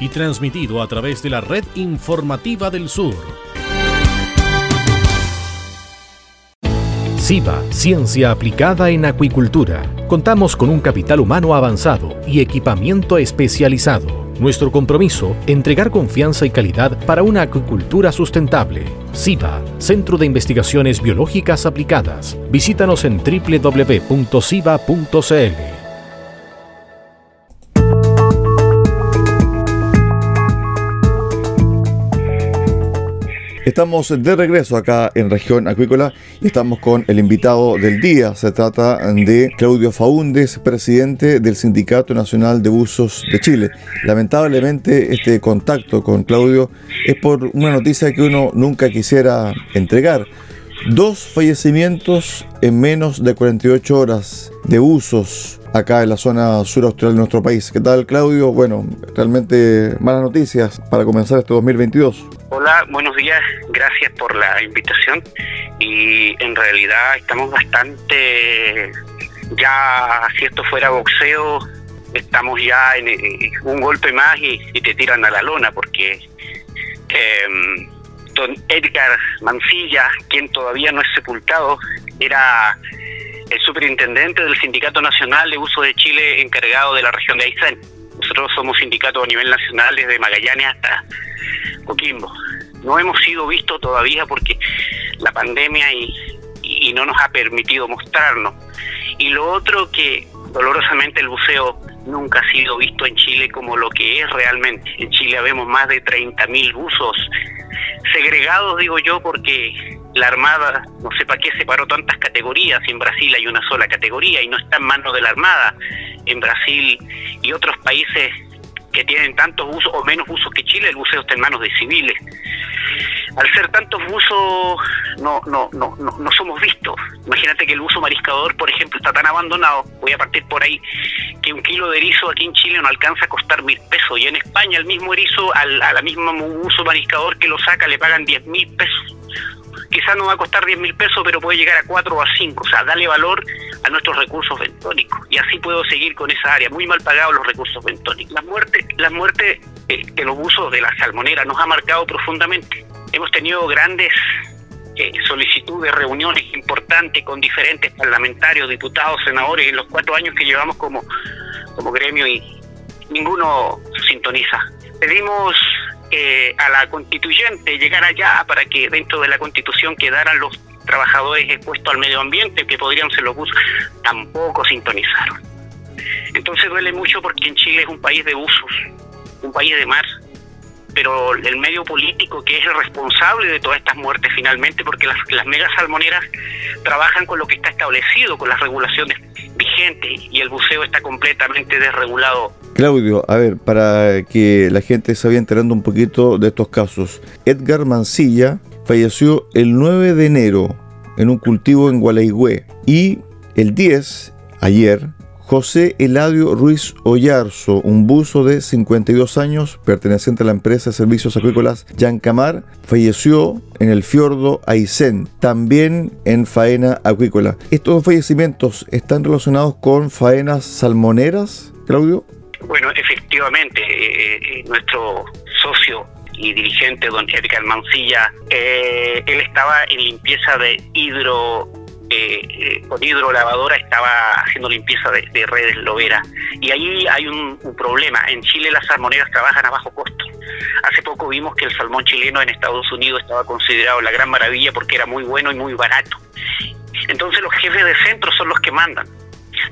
y transmitido a través de la red informativa del sur. SIVA, Ciencia Aplicada en Acuicultura. Contamos con un capital humano avanzado y equipamiento especializado. Nuestro compromiso, entregar confianza y calidad para una acuicultura sustentable. SIVA, Centro de Investigaciones Biológicas Aplicadas. Visítanos en www.siva.cl. Estamos de regreso acá en región acuícola y estamos con el invitado del día. Se trata de Claudio Faúndes, presidente del Sindicato Nacional de Buzos de Chile. Lamentablemente este contacto con Claudio es por una noticia que uno nunca quisiera entregar. Dos fallecimientos en menos de 48 horas de usos acá en la zona sur austral de nuestro país. ¿Qué tal, Claudio? Bueno, realmente malas noticias para comenzar este 2022. Hola, buenos días, gracias por la invitación y en realidad estamos bastante, ya si esto fuera boxeo, estamos ya en, un golpe más y, te tiran a la lona porque em, don Edgar Mancilla, quien todavía no es sepultado, era el superintendente del Sindicato Nacional de Uso de Chile encargado de la región de Aysén. Nosotros somos sindicato a nivel nacional desde Magallanes hasta Coquimbo. No hemos sido vistos todavía porque la pandemia y, no nos ha permitido mostrarnos. Y lo otro que dolorosamente el buceo nunca ha sido visto en Chile como lo que es realmente. En Chile habemos más de 30.000 buzos segregados, digo yo, porque la Armada, no sé para qué separó tantas categorías, en Brasil hay una sola categoría y no está en manos de la Armada. En Brasil y otros países que tienen tantos usos o menos usos que Chile, el buceo está en manos de civiles. Al ser tantos buzos, no, no, no, no, no somos vistos. Imagínate que el uso mariscador, por ejemplo, está tan abandonado, voy a partir por ahí, que un kilo de erizo aquí en Chile no alcanza a costar mil pesos. Y en España el mismo erizo, al, a la misma uso mariscador que lo saca, le pagan diez mil pesos quizás no va a costar 10 mil pesos, pero puede llegar a 4 o a 5. O sea, dale valor a nuestros recursos bentónicos. Y así puedo seguir con esa área. Muy mal pagados los recursos bentónicos. La muerte, la muerte eh, de los usos de la salmonera nos ha marcado profundamente. Hemos tenido grandes eh, solicitudes, reuniones importantes con diferentes parlamentarios, diputados, senadores en los cuatro años que llevamos como, como gremio y ninguno sintoniza. Pedimos eh, a la constituyente llegar allá para que dentro de la constitución quedaran los trabajadores expuestos al medio ambiente, que podrían ser los usos, tampoco sintonizaron. Entonces duele mucho porque en Chile es un país de usos, un país de mar, pero el medio político que es el responsable de todas estas muertes finalmente, porque las, las megas salmoneras trabajan con lo que está establecido, con las regulaciones vigentes, y el buceo está completamente desregulado Claudio, a ver, para que la gente se vaya enterando un poquito de estos casos. Edgar Mancilla falleció el 9 de enero en un cultivo en Gualeigüe y el 10, ayer, José Eladio Ruiz Ollarzo, un buzo de 52 años perteneciente a la empresa de servicios acuícolas Yancamar, falleció en el fiordo Aysén, también en faena acuícola. ¿Estos fallecimientos están relacionados con faenas salmoneras, Claudio? Bueno, efectivamente, eh, eh, nuestro socio y dirigente, don Edgar Mancilla, eh, él estaba en limpieza de hidro, con hidrolavadora, estaba haciendo limpieza de, redes loberas. Y ahí hay un, problema. En Chile las salmoneras trabajan a bajo costo. Hace poco vimos que el salmón chileno en Estados Unidos estaba considerado la gran maravilla porque era muy bueno y muy barato. Entonces los jefes de centro son los que mandan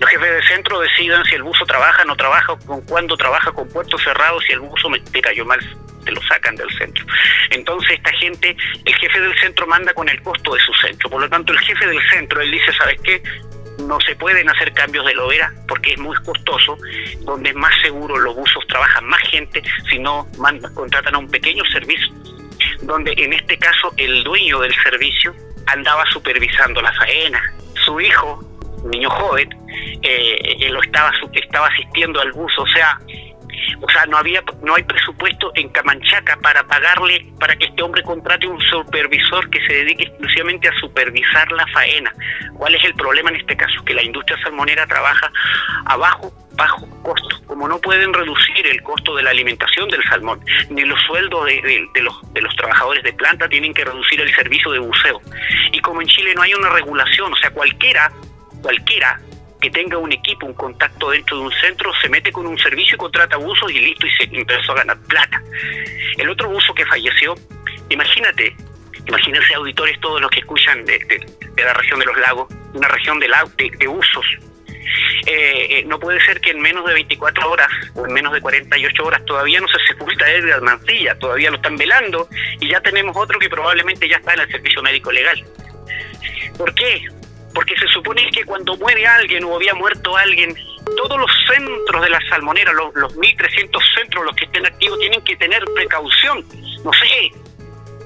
los jefes de centro decidan si el buzo trabaja, no trabaja, con cuándo trabaja con puertos cerrados, si el buzo me, cayó mal, te lo sacan del centro. Entonces esta gente, el jefe del centro manda con el costo de su centro. Por lo tanto, el jefe del centro, él dice, ¿sabes qué? no se pueden hacer cambios de lobera porque es muy costoso, donde es más seguro los buzos trabajan más gente, si no contratan a un pequeño servicio, donde en este caso el dueño del servicio andaba supervisando la faena. Su hijo, niño joven, eh, lo estaba, estaba asistiendo al buzo, o sea, o sea, no había no hay presupuesto en Camanchaca para pagarle para que este hombre contrate un supervisor que se dedique exclusivamente a supervisar la faena. ¿Cuál es el problema en este caso? Que la industria salmonera trabaja a bajo costo. Como no pueden reducir el costo de la alimentación del salmón, ni los sueldos de, los, de los trabajadores de planta tienen que reducir el servicio de buceo. Y como en Chile no hay una regulación, o sea, cualquiera, cualquiera que tenga un equipo, un contacto dentro de un centro, se mete con un servicio y contrata buzos y listo, y se empezó a ganar plata. El otro buzo que falleció, imagínate, imagínense auditores todos los que escuchan de, la región de los lagos, una región de, de usos. Eh, eh, no puede ser que en menos de 24 horas o en menos de 48 horas todavía no se sepulta Edgar Mancilla, todavía lo están velando y ya tenemos otro que probablemente ya está en el servicio médico legal. ¿Por qué? Porque se supone que cuando muere alguien o había muerto alguien, todos los centros de la salmonera, los, los 1.300 centros, los que estén activos, tienen que tener precaución. No sé,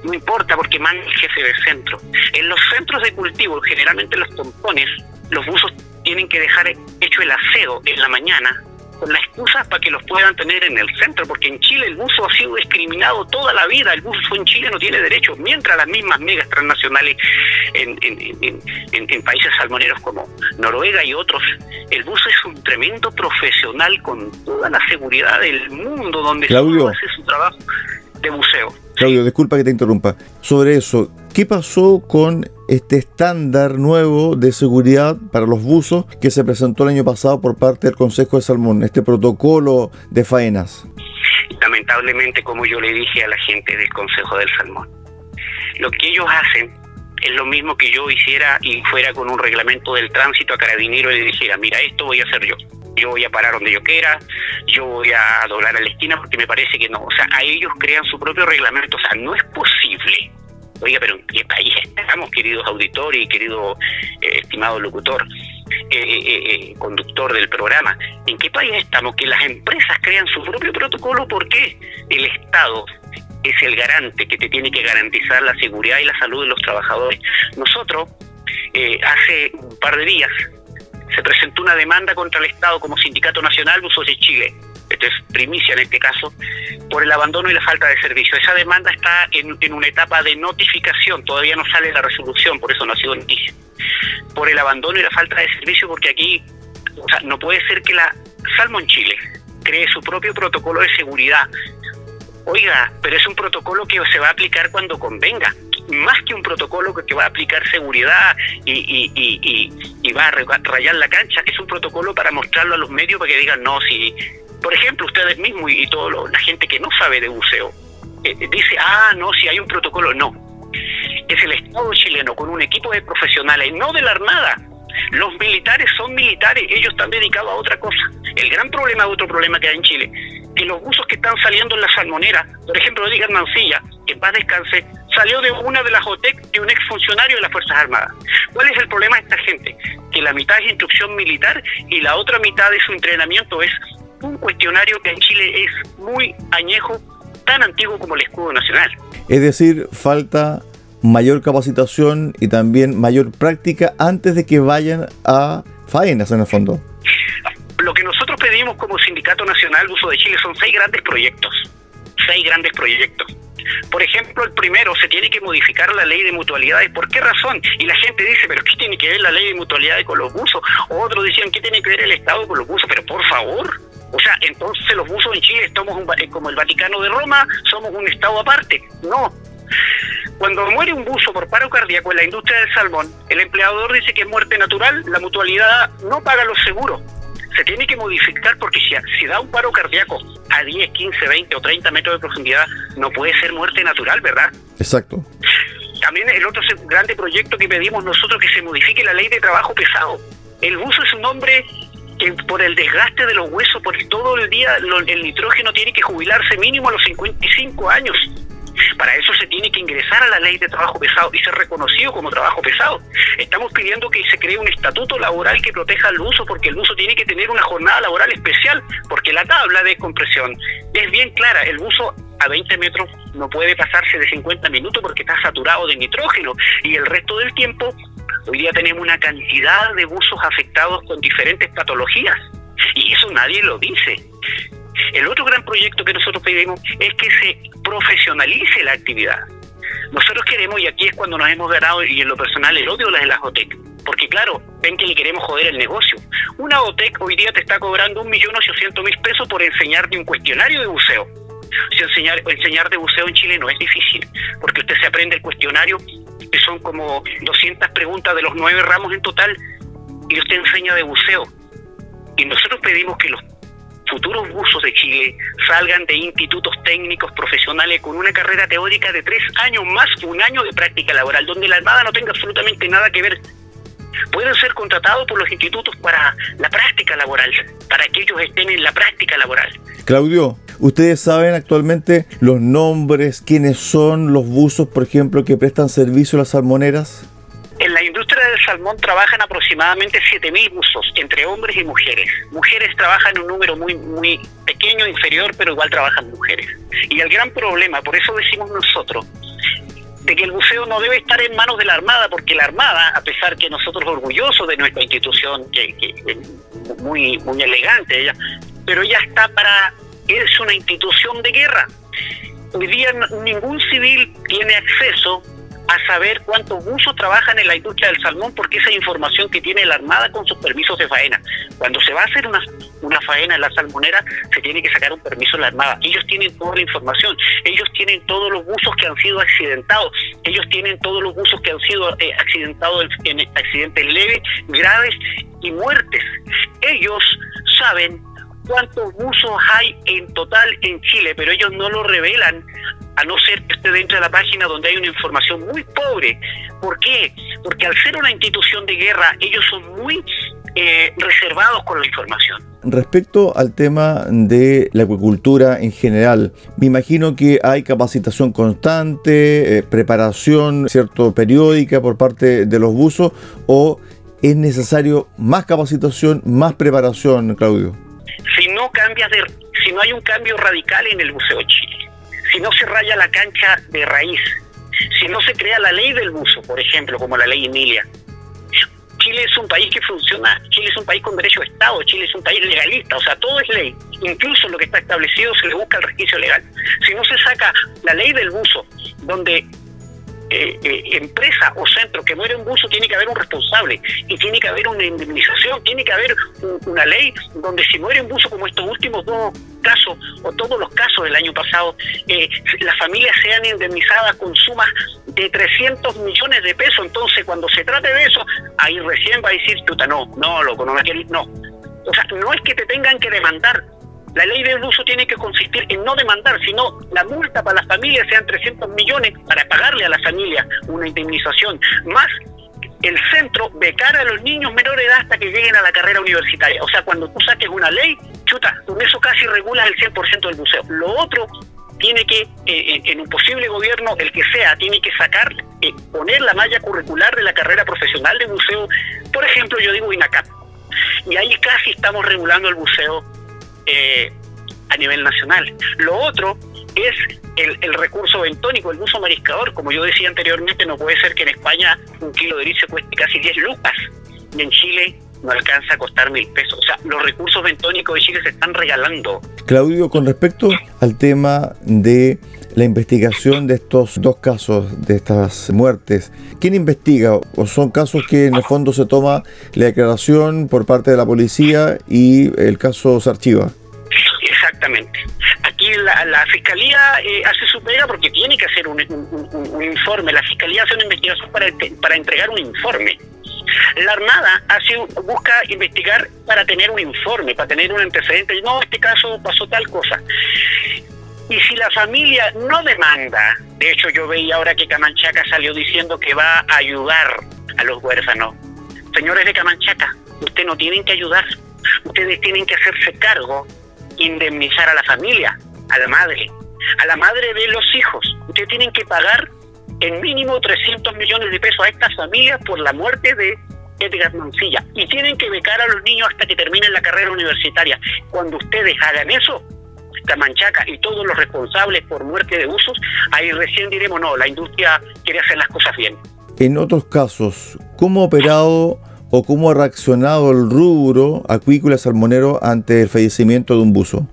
no importa porque manda el jefe del centro. En los centros de cultivo, generalmente los pompones, los buzos tienen que dejar hecho el aseo en la mañana con la excusa para que los puedan tener en el centro, porque en Chile el buzo ha sido discriminado toda la vida, el buzo en Chile no tiene derecho, mientras las mismas megas transnacionales en, en, países salmoneros como Noruega y otros, el buzo es un tremendo profesional con toda la seguridad del mundo donde Claudio. hace su trabajo de buceo. Claudio, disculpa que te interrumpa. Sobre eso, ¿qué pasó con este estándar nuevo de seguridad para los buzos que se presentó el año pasado por parte del Consejo de Salmón, este protocolo de faenas? Lamentablemente, como yo le dije a la gente del Consejo del Salmón, lo que ellos hacen es lo mismo que yo hiciera y fuera con un reglamento del tránsito a carabinero y le dijera, mira, esto voy a hacer yo. Yo voy a parar donde yo quiera, yo voy a doblar a la esquina porque me parece que no. O sea, a ellos crean su propio reglamento. O sea, no es posible Oiga, pero ¿en qué país estamos, queridos auditores y querido eh, estimado locutor, eh, eh, conductor del programa? ¿En qué país estamos? Que las empresas crean su propio protocolo porque el Estado es el garante que te tiene que garantizar la seguridad y la salud de los trabajadores. Nosotros, hace un par de días, se presentó una demanda contra el Estado como Sindicato Nacional Buzos de Chile esto es primicia en este caso, por el abandono y la falta de servicio. Esa demanda está en, una etapa de notificación, todavía no sale la resolución, por eso no ha sido noticia. Por el abandono y la falta de servicio, porque aquí no puede ser que la Salmon Chile cree su propio protocolo de seguridad. Oiga, pero es un protocolo que se va a aplicar cuando convenga más que un protocolo que, va a aplicar seguridad y, va a rayar la cancha, es un protocolo para mostrarlo a los medios para que digan, no, si por ejemplo, ustedes mismos y, toda la gente que no sabe de buceo, eh, dice, ah, no, si hay un protocolo, no. Es el Estado chileno con un equipo de profesionales, no de la Armada. Los militares son militares, ellos están dedicados a otra cosa. El gran problema, otro problema que hay en Chile, que los buzos que están saliendo en la salmonera, por ejemplo, Edgar Mancilla, que en paz descanse, salió de una de las OTEC de un exfuncionario de las Fuerzas Armadas. ¿Cuál es el problema de esta gente? Que la mitad es instrucción militar y la otra mitad de su entrenamiento es un cuestionario que en Chile es muy añejo, tan antiguo como el escudo nacional. Es decir, falta mayor capacitación y también mayor práctica antes de que vayan a faenas en el fondo. Lo que nosotros pedimos como Sindicato Nacional de Uso de Chile son seis grandes proyectos. Seis grandes proyectos. Por ejemplo, el primero, se tiene que modificar la ley de mutualidades. ¿Por qué razón? Y la gente dice, pero ¿qué tiene que ver la ley de mutualidades con los buzos? Otros decían, ¿qué tiene que ver el Estado con los buzos? Pero por favor, o sea, entonces los buzos en Chile somos eh, como el Vaticano de Roma, somos un Estado aparte. No. Cuando muere un buzo por paro cardíaco en la industria del salmón, el empleador dice que es muerte natural, la mutualidad no paga los seguros. Se tiene que modificar porque si, si da un paro cardíaco a 10, 15, 20 o 30 metros de profundidad, no puede ser muerte natural, ¿verdad? Exacto. También el otro grande proyecto que pedimos nosotros que se modifique la ley de trabajo pesado. El buzo es un hombre por el desgaste de los huesos, por todo el día el nitrógeno tiene que jubilarse mínimo a los 55 años. Para eso se tiene que ingresar a la ley de trabajo pesado y ser reconocido como trabajo pesado. Estamos pidiendo que se cree un estatuto laboral que proteja al uso, porque el uso tiene que tener una jornada laboral especial, porque la tabla de compresión es bien clara. El uso a 20 metros no puede pasarse de 50 minutos porque está saturado de nitrógeno y el resto del tiempo hoy día tenemos una cantidad de buzos afectados con diferentes patologías y eso nadie lo dice. El otro gran proyecto que nosotros pedimos es que se profesionalice la actividad. Nosotros queremos, y aquí es cuando nos hemos ganado, y en lo personal, el odio de las OTEC, porque claro, ven que le queremos joder el negocio. Una OTEC hoy día te está cobrando 1.800.000 pesos por enseñarte un cuestionario de buceo. Si enseñar, enseñar de buceo en Chile no es difícil, porque usted se aprende el cuestionario, que son como 200 preguntas de los nueve ramos en total, y usted enseña de buceo. Y nosotros pedimos que los futuros buzos de Chile salgan de institutos técnicos profesionales con una carrera teórica de tres años más un año de práctica laboral, donde la Armada no tenga absolutamente nada que ver. Pueden ser contratados por los institutos para la práctica laboral, para que ellos estén en la práctica laboral. Claudio, ¿ustedes saben actualmente los nombres, quiénes son los buzos, por ejemplo, que prestan servicio a las salmoneras? En la industria salmón trabajan aproximadamente 7.000 buzos, entre hombres y mujeres. Mujeres trabajan un número muy, muy pequeño, inferior, pero igual trabajan mujeres. Y el gran problema, por eso decimos nosotros, de que el buceo no debe estar en manos de la Armada, porque la Armada, a pesar que nosotros orgullosos de nuestra institución, que, muy, muy elegante ella, pero ella está para, es una institución de guerra. Hoy día ningún civil tiene acceso a saber cuántos buzos trabajan en la industria del salmón, porque esa información que tiene la Armada con sus permisos de faena. Cuando se va a hacer una, una faena en la salmonera, se tiene que sacar un permiso de la Armada. Ellos tienen toda la información, ellos tienen todos los buzos que han sido accidentados, ellos tienen todos los buzos que han sido eh, accidentados en accidentes leves, graves y muertes. Ellos saben cuántos buzos hay en total en Chile, pero ellos no lo revelan a no ser que esté dentro de la página donde hay una información muy pobre. ¿Por qué? Porque al ser una institución de guerra, ellos son muy eh, reservados con la información. Respecto al tema de la acuicultura en general, me imagino que hay capacitación constante, eh, preparación cierto periódica por parte de los buzos o es necesario más capacitación, más preparación, Claudio. Si no cambias de, si no hay un cambio radical en el buceo Chile, si no se raya la cancha de raíz, si no se crea la ley del buzo, por ejemplo, como la ley Emilia. Chile es un país que funciona, Chile es un país con derecho de Estado, Chile es un país legalista, o sea, todo es ley. Incluso lo que está establecido se le busca el resquicio legal. Si no se saca la ley del buzo, donde eh, eh, empresa o centro que muere un buzo, tiene que haber un responsable y tiene que haber una indemnización, tiene que haber una ley donde si muere un buzo como estos últimos dos casos o todos los casos del año pasado, eh, las familias sean indemnizadas con sumas de 300 millones de pesos. Entonces, cuando se trate de eso, ahí recién va a decir, puta, no, no, loco, no me querés, no. O sea, no es que te tengan que demandar, la ley del uso tiene que consistir en no demandar, sino la multa para las familias sean 300 millones para pagarle a la familia una indemnización, más el centro becar a los niños menores de edad hasta que lleguen a la carrera universitaria. O sea, cuando tú saques una ley, chuta, con eso casi regulas el 100% del buceo. Lo otro tiene que, eh, en un posible gobierno, el que sea, tiene que sacar, eh, poner la malla curricular de la carrera profesional de buceo, por ejemplo, yo digo INACAP. Y ahí casi estamos regulando el buceo eh, a nivel nacional. Lo otro es el, recurso bentónico, el uso mariscador. Como yo decía anteriormente, no puede ser que en España un kilo de erizo cueste casi 10 lucas y en Chile no alcanza a costar mil pesos. O sea, los recursos bentónicos de Chile se están regalando. Claudio, con respecto al tema de la investigación de estos dos casos, de estas muertes, ¿quién investiga? ¿O son casos que en el fondo se toma la declaración por parte de la policía y el caso se archiva? Exactamente. Aquí la, fiscalía eh, hace su pega porque tiene que hacer un, informe. La fiscalía hace una investigación para, para entregar un informe. La Armada hace, busca investigar para tener un informe, para tener un antecedente. No, este caso pasó tal cosa. Y si la familia no demanda, de hecho yo veía ahora que Camanchaca salió diciendo que va a ayudar a los huérfanos. Señores de Camanchaca, ustedes no tienen que ayudar, ustedes tienen que hacerse cargo, indemnizar a la familia, a la madre. a la madre de los hijos. Ustedes tienen que pagar en mínimo 300 millones de pesos a estas familias por la muerte de Edgar Mancilla. Y tienen que becar a los niños hasta que terminen la carrera universitaria. Cuando ustedes hagan eso, Camanchaca y todos los responsables por muerte de usos, ahí recién diremos, no, la industria quiere hacer las cosas bien. En otros casos, ¿cómo ha operado o cómo ha reaccionado el rubro acuícola salmonero ante el fallecimiento de un buzo?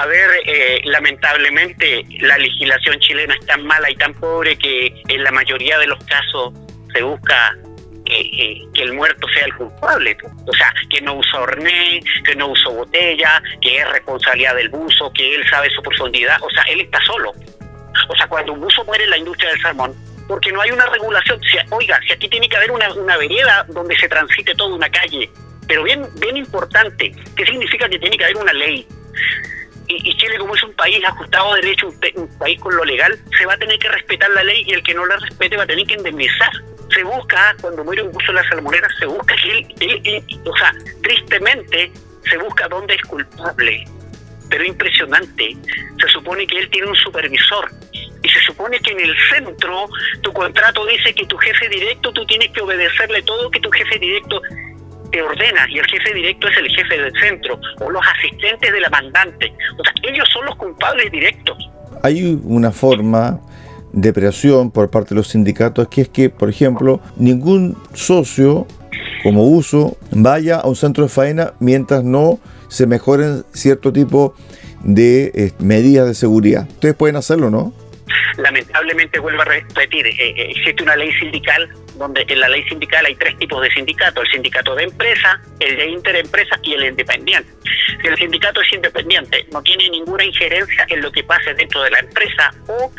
A ver, eh, lamentablemente la legislación chilena es tan mala y tan pobre que en la mayoría de los casos se busca que el muerto sea el culpable. O sea, que no usó horné, que no usó botella, que es responsabilidad del buzo, que él sabe su profundidad. O sea, él está solo. O sea, cuando un buzo muere en la industria del salmón, porque no hay una regulación. oiga, si aquí tiene que haber una, una vereda donde se transite toda una calle, pero bien, bien importante, ¿qué significa que tiene que haber una ley? Y, Chile, como es un país ajustado a derecho, un, país con lo legal, se va a tener que respetar la ley y el que no la respete va a tener que indemnizar se busca, cuando muere un buzo de la salmonera, se busca que o sea, tristemente se busca dónde es culpable. Pero impresionante, se supone que él tiene un supervisor y se supone que en el centro tu contrato dice que tu jefe directo tú tienes que obedecerle todo que tu jefe directo te ordena y el jefe directo es el jefe del centro o los asistentes de la mandante. O sea, ellos son los culpables directos. Hay una forma de presión por parte de los sindicatos, que es que, por ejemplo, ningún socio como uso vaya a un centro de faena mientras no se mejoren cierto tipo de eh, medidas de seguridad. Ustedes pueden hacerlo, ¿no? Lamentablemente, vuelvo a repetir, eh, eh, existe una ley sindical donde en la ley sindical hay tres tipos de sindicatos, el sindicato de empresa, el de interempresa y el independiente. Si el sindicato es independiente, no tiene ninguna injerencia en lo que pase dentro de la empresa o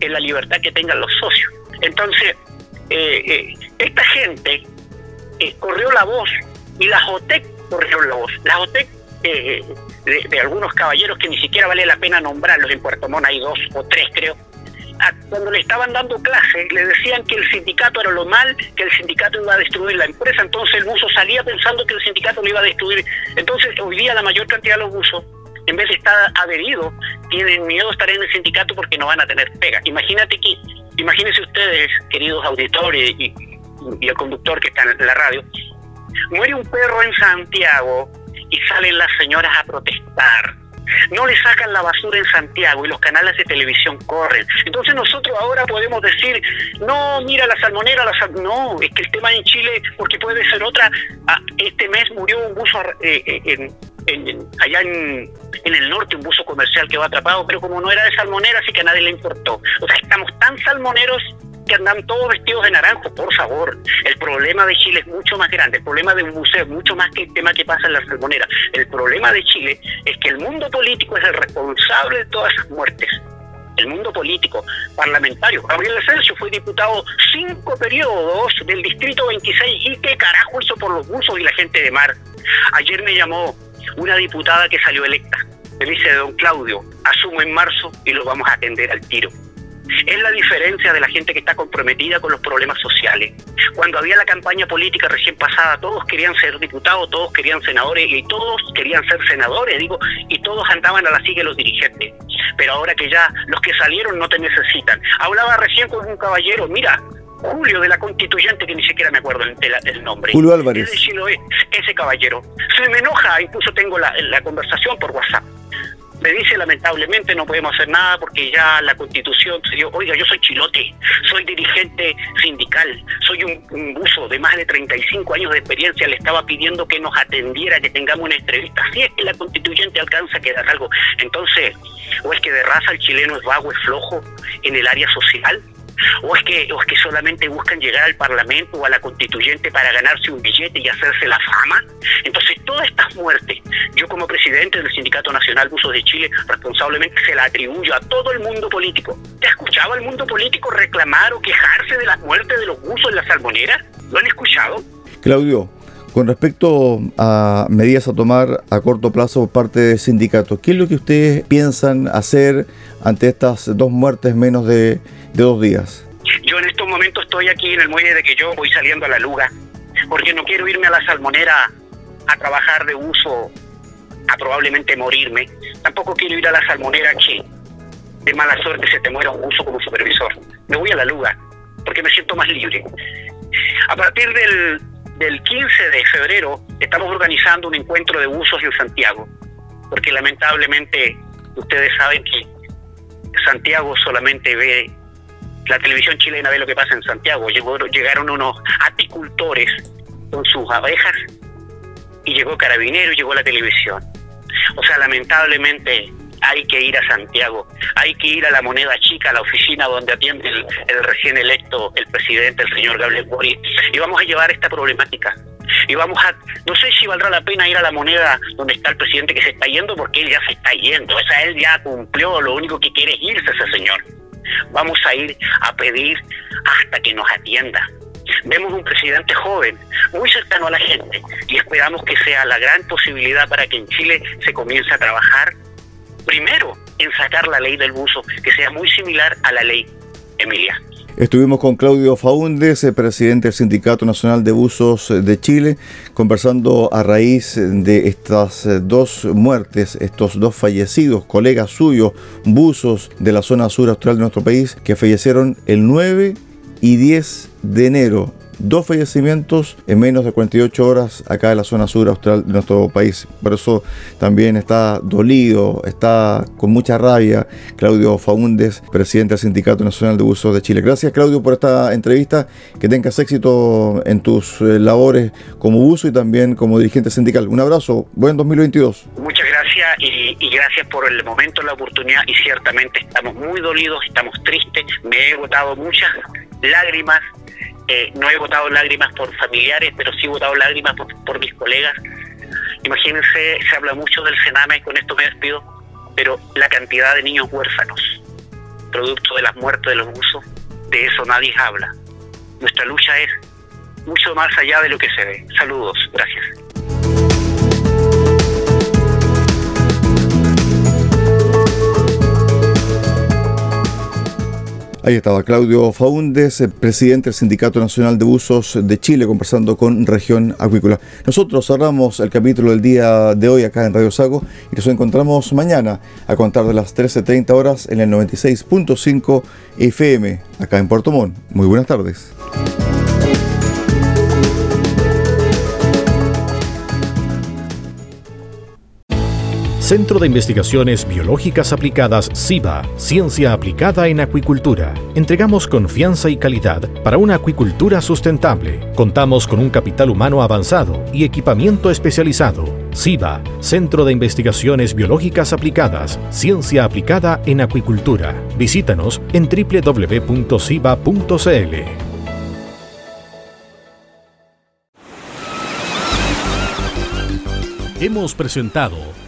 en la libertad que tengan los socios. Entonces, eh, eh, esta gente eh, corrió la voz y la JOTEC corrió la voz. La JOTEC de, de, algunos caballeros que ni siquiera vale la pena nombrarlos, en Puerto Montt hay dos o tres creo, cuando le estaban dando clase, le decían que el sindicato era lo mal, que el sindicato iba a destruir la empresa, entonces el buzo salía pensando que el sindicato lo iba a destruir. Entonces hoy día la mayor cantidad de los buzos en vez de estar adheridos, tienen miedo de estar en el sindicato porque no van a tener pega. Imagínate que, imagínense ustedes, queridos auditores y el conductor que está en la radio, muere un perro en Santiago y salen las señoras a protestar no le sacan la basura en Santiago y los canales de televisión corren. Entonces nosotros ahora podemos decir, no, mira la salmonera, la no, es que el tema en Chile, porque puede ser otra, ah, este mes murió un buzo eh, eh, allá en, en el norte, un buzo comercial que va atrapado, pero como no era de salmonera, así que a nadie le importó. O sea, estamos tan salmoneros que andan todos vestidos de naranjo, por favor. El problema de Chile es mucho más grande, el problema de un museo es mucho más que el tema que pasa en la salmonera. El problema de Chile es que el mundo político es el responsable de todas esas muertes. El mundo político, parlamentario. Gabriel Asensio fue diputado cinco periodos del Distrito 26 y qué carajo hizo por los buzos y la gente de mar. Ayer me llamó una diputada que salió electa. Me dice, don Claudio, asumo en marzo y lo vamos a atender al tiro. Es la diferencia de la gente que está comprometida con los problemas sociales. Cuando había la campaña política recién pasada, todos querían ser diputados, todos querían senadores y todos querían ser senadores, digo, y todos andaban a la sigue los dirigentes. Pero ahora que ya los que salieron no te necesitan. Hablaba recién con un caballero, mira, Julio de la Constituyente, que ni siquiera me acuerdo el, nombre. Julio Álvarez. ese caballero. Se me enoja, incluso tengo la, la conversación por WhatsApp me dice lamentablemente no podemos hacer nada porque ya la constitución se dio, oiga, yo soy chilote, soy dirigente sindical, soy un, un buzo de más de 35 años de experiencia, le estaba pidiendo que nos atendiera, que tengamos una entrevista, si es que la constituyente alcanza a quedar algo, entonces, o es que de raza el chileno es vago, es flojo en el área social, o es que o es que solamente buscan llegar al Parlamento o a la Constituyente para ganarse un billete y hacerse la fama. Entonces, todas estas muertes, yo como presidente del Sindicato Nacional Buzos de Chile, responsablemente se la atribuyo a todo el mundo político. ¿Te ha escuchado al mundo político reclamar o quejarse de las muertes de los buzos en la salmonera? ¿Lo han escuchado? Claudio, con respecto a medidas a tomar a corto plazo por parte del sindicato, ¿qué es lo que ustedes piensan hacer ante estas dos muertes menos de, dos días? Yo en estos momentos estoy aquí en el muelle de que yo voy saliendo a la luga, porque no quiero irme a la salmonera a trabajar de uso a probablemente morirme, tampoco quiero ir a la salmonera que de mala suerte se te muera un buzo como supervisor. Me voy a la luga, porque me siento más libre. A partir del, del 15 de febrero estamos organizando un encuentro de buzos en Santiago, porque lamentablemente ustedes saben que Santiago solamente ve, la televisión chilena ve lo que pasa en Santiago. Llegaron unos apicultores con sus abejas y llegó Carabinero y llegó la televisión. O sea, lamentablemente hay que ir a Santiago, hay que ir a la moneda chica, a la oficina donde atiende el, recién electo, el presidente, el señor Gabriel Boric, y vamos a llevar esta problemática. Y vamos a, no sé si valdrá la pena ir a la moneda donde está el presidente que se está yendo, porque él ya se está yendo, o sea, él ya cumplió, lo único que quiere es irse ese señor. Vamos a ir a pedir hasta que nos atienda. Vemos un presidente joven, muy cercano a la gente, y esperamos que sea la gran posibilidad para que en Chile se comience a trabajar primero en sacar la ley del buzo, que sea muy similar a la ley Emilia. Estuvimos con Claudio Faúndez, presidente del Sindicato Nacional de Buzos de Chile, conversando a raíz de estas dos muertes, estos dos fallecidos, colegas suyos, buzos de la zona sur austral de nuestro país, que fallecieron el 9 y 10 de enero dos fallecimientos en menos de 48 horas acá en la zona sur austral de nuestro país. Por eso también está dolido, está con mucha rabia Claudio Faúndez, presidente del Sindicato Nacional de Uso de Chile. Gracias Claudio por esta entrevista, que tengas éxito en tus eh, labores como uso y también como dirigente sindical. Un abrazo, buen 2022. Muchas gracias y, y gracias por el momento, la oportunidad y ciertamente estamos muy dolidos, estamos tristes, me he botado muchas lágrimas eh, no he votado lágrimas por familiares, pero sí he votado lágrimas por, mis colegas. Imagínense, se habla mucho del Sename, con esto me despido, pero la cantidad de niños huérfanos, producto de las muertes de los buzos, de eso nadie habla. Nuestra lucha es mucho más allá de lo que se ve. Saludos, gracias. Ahí estaba Claudio Faúndez, presidente del Sindicato Nacional de Usos de Chile, conversando con Región Acuícola. Nosotros cerramos el capítulo del día de hoy acá en Radio Sago y nos encontramos mañana a contar de las 13.30 horas en el 96.5 FM acá en Puerto Montt. Muy buenas tardes. Centro de Investigaciones Biológicas Aplicadas CIBA, Ciencia Aplicada en Acuicultura. Entregamos confianza y calidad para una acuicultura sustentable. Contamos con un capital humano avanzado y equipamiento especializado. CIBA, Centro de Investigaciones Biológicas Aplicadas, Ciencia Aplicada en Acuicultura. Visítanos en www.ciba.cl. Hemos presentado